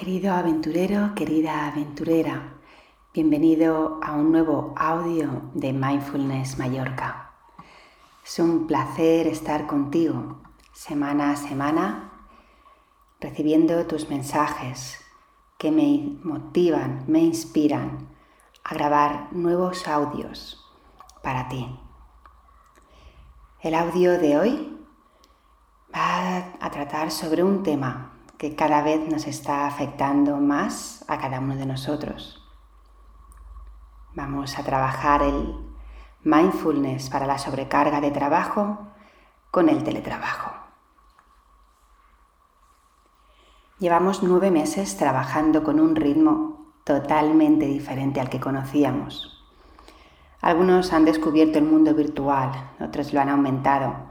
Querido aventurero, querida aventurera, bienvenido a un nuevo audio de Mindfulness Mallorca. Es un placer estar contigo semana a semana recibiendo tus mensajes que me motivan, me inspiran a grabar nuevos audios para ti. El audio de hoy va a tratar sobre un tema que cada vez nos está afectando más a cada uno de nosotros. Vamos a trabajar el mindfulness para la sobrecarga de trabajo con el teletrabajo. Llevamos nueve meses trabajando con un ritmo totalmente diferente al que conocíamos. Algunos han descubierto el mundo virtual, otros lo han aumentado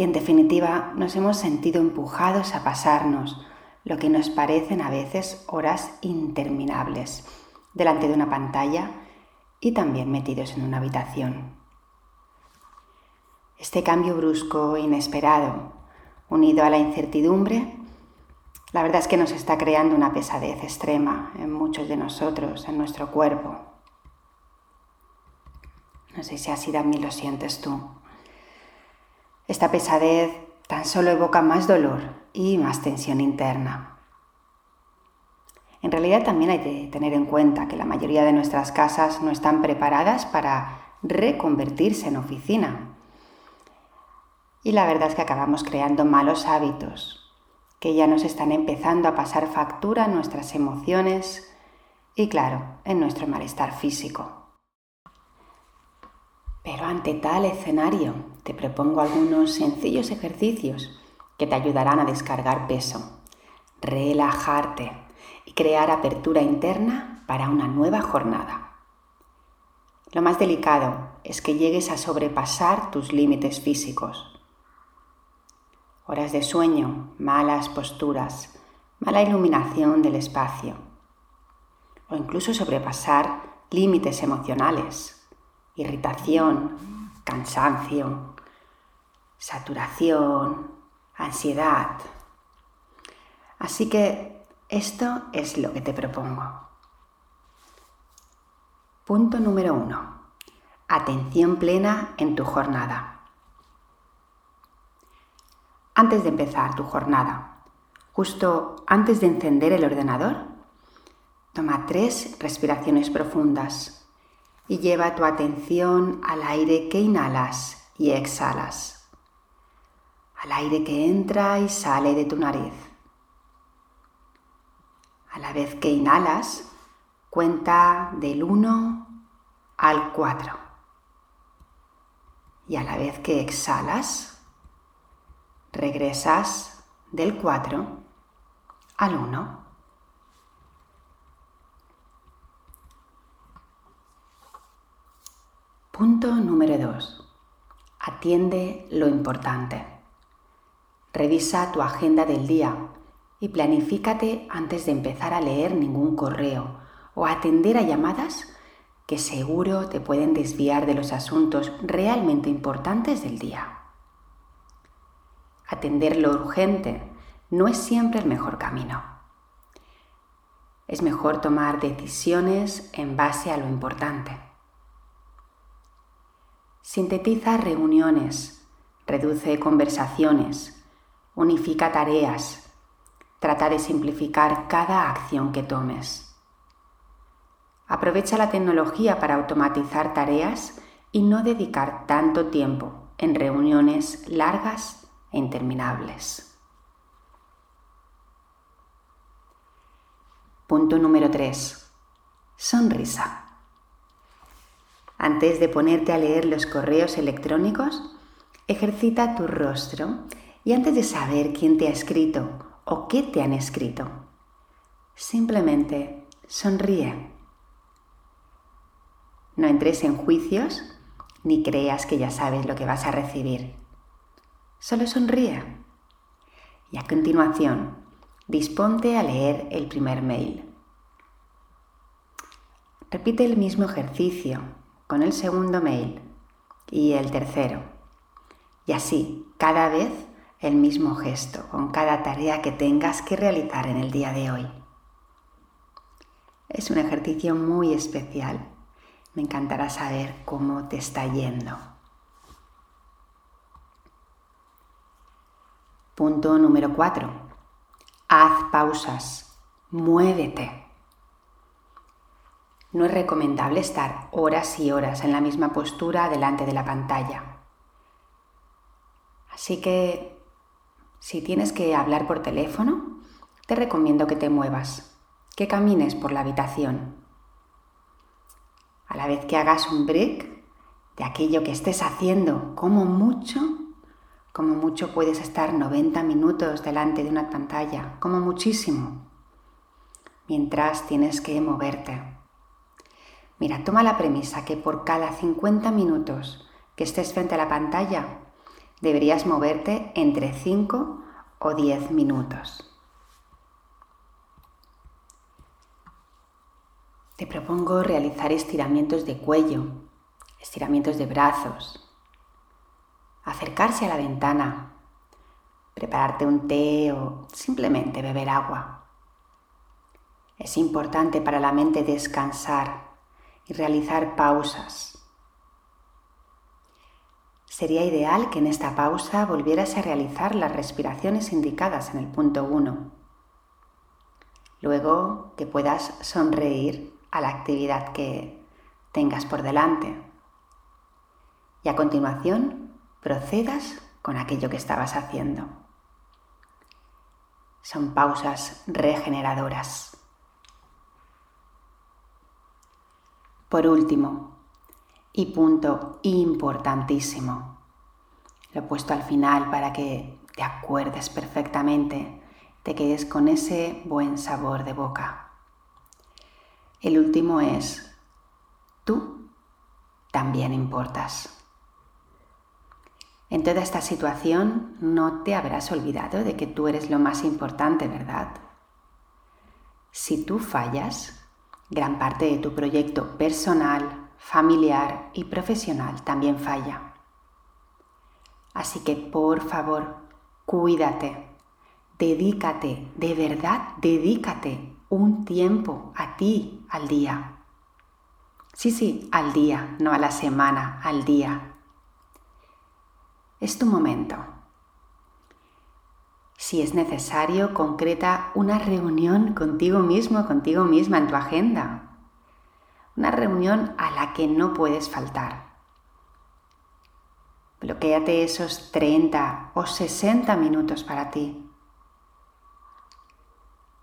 y en definitiva nos hemos sentido empujados a pasarnos lo que nos parecen a veces horas interminables delante de una pantalla y también metidos en una habitación. Este cambio brusco, inesperado, unido a la incertidumbre, la verdad es que nos está creando una pesadez extrema en muchos de nosotros, en nuestro cuerpo. No sé si así también lo sientes tú. Esta pesadez tan solo evoca más dolor y más tensión interna. En realidad también hay que tener en cuenta que la mayoría de nuestras casas no están preparadas para reconvertirse en oficina. Y la verdad es que acabamos creando malos hábitos que ya nos están empezando a pasar factura en nuestras emociones y claro, en nuestro malestar físico. Pero ante tal escenario, te propongo algunos sencillos ejercicios que te ayudarán a descargar peso, relajarte y crear apertura interna para una nueva jornada. Lo más delicado es que llegues a sobrepasar tus límites físicos. Horas de sueño, malas posturas, mala iluminación del espacio o incluso sobrepasar límites emocionales irritación, cansancio, saturación, ansiedad. Así que esto es lo que te propongo. Punto número uno. Atención plena en tu jornada. Antes de empezar tu jornada, justo antes de encender el ordenador, toma tres respiraciones profundas y lleva tu atención al aire que inhalas y exhalas, al aire que entra y sale de tu nariz. A la vez que inhalas, cuenta del 1 al 4. Y a la vez que exhalas, regresas del 4 al 1. Punto número 2. Atiende lo importante. Revisa tu agenda del día y planifícate antes de empezar a leer ningún correo o atender a llamadas que seguro te pueden desviar de los asuntos realmente importantes del día. Atender lo urgente no es siempre el mejor camino. Es mejor tomar decisiones en base a lo importante. Sintetiza reuniones, reduce conversaciones, unifica tareas, trata de simplificar cada acción que tomes. Aprovecha la tecnología para automatizar tareas y no dedicar tanto tiempo en reuniones largas e interminables. Punto número 3. Sonrisa. Antes de ponerte a leer los correos electrónicos, ejercita tu rostro y antes de saber quién te ha escrito o qué te han escrito, simplemente sonríe. No entres en juicios ni creas que ya sabes lo que vas a recibir. Solo sonríe. Y a continuación, disponte a leer el primer mail. Repite el mismo ejercicio con el segundo mail y el tercero. Y así, cada vez el mismo gesto con cada tarea que tengas que realizar en el día de hoy. Es un ejercicio muy especial. Me encantará saber cómo te está yendo. Punto número 4. Haz pausas. Muévete. No es recomendable estar horas y horas en la misma postura delante de la pantalla. Así que si tienes que hablar por teléfono, te recomiendo que te muevas, que camines por la habitación. A la vez que hagas un break de aquello que estés haciendo, como mucho, como mucho puedes estar 90 minutos delante de una pantalla, como muchísimo, mientras tienes que moverte. Mira, toma la premisa que por cada 50 minutos que estés frente a la pantalla, deberías moverte entre 5 o 10 minutos. Te propongo realizar estiramientos de cuello, estiramientos de brazos, acercarse a la ventana, prepararte un té o simplemente beber agua. Es importante para la mente descansar y realizar pausas Sería ideal que en esta pausa volvieras a realizar las respiraciones indicadas en el punto 1. Luego que puedas sonreír a la actividad que tengas por delante. Y a continuación procedas con aquello que estabas haciendo. Son pausas regeneradoras. Por último, y punto importantísimo. Lo he puesto al final para que te acuerdes perfectamente, te quedes con ese buen sabor de boca. El último es, tú también importas. En toda esta situación no te habrás olvidado de que tú eres lo más importante, ¿verdad? Si tú fallas, gran parte de tu proyecto personal, familiar y profesional también falla. Así que por favor, cuídate, dedícate, de verdad, dedícate un tiempo a ti al día. Sí, sí, al día, no a la semana, al día. Es tu momento. Si es necesario, concreta una reunión contigo mismo, contigo misma en tu agenda una reunión a la que no puedes faltar. Bloquéate esos 30 o 60 minutos para ti.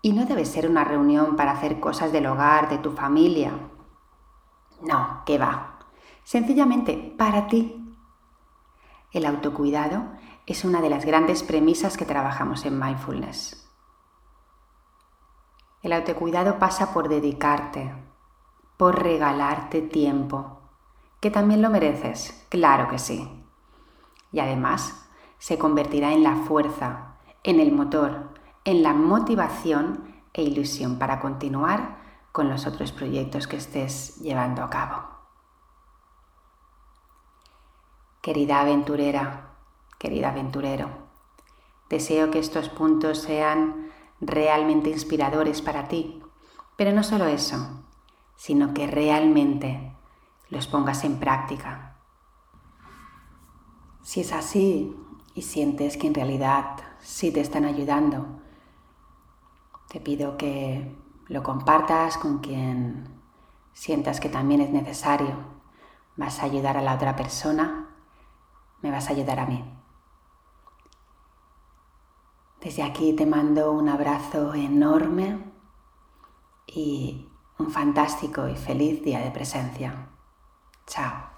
Y no debe ser una reunión para hacer cosas del hogar, de tu familia. No, que va. Sencillamente para ti. El autocuidado es una de las grandes premisas que trabajamos en mindfulness. El autocuidado pasa por dedicarte, por regalarte tiempo, que también lo mereces, claro que sí. Y además se convertirá en la fuerza, en el motor, en la motivación e ilusión para continuar con los otros proyectos que estés llevando a cabo. Querida aventurera, querida aventurero, deseo que estos puntos sean realmente inspiradores para ti, pero no solo eso, sino que realmente los pongas en práctica. Si es así y sientes que en realidad sí te están ayudando, te pido que lo compartas con quien sientas que también es necesario. Vas a ayudar a la otra persona, me vas a ayudar a mí. Desde aquí te mando un abrazo enorme y un fantástico y feliz día de presencia. Chao.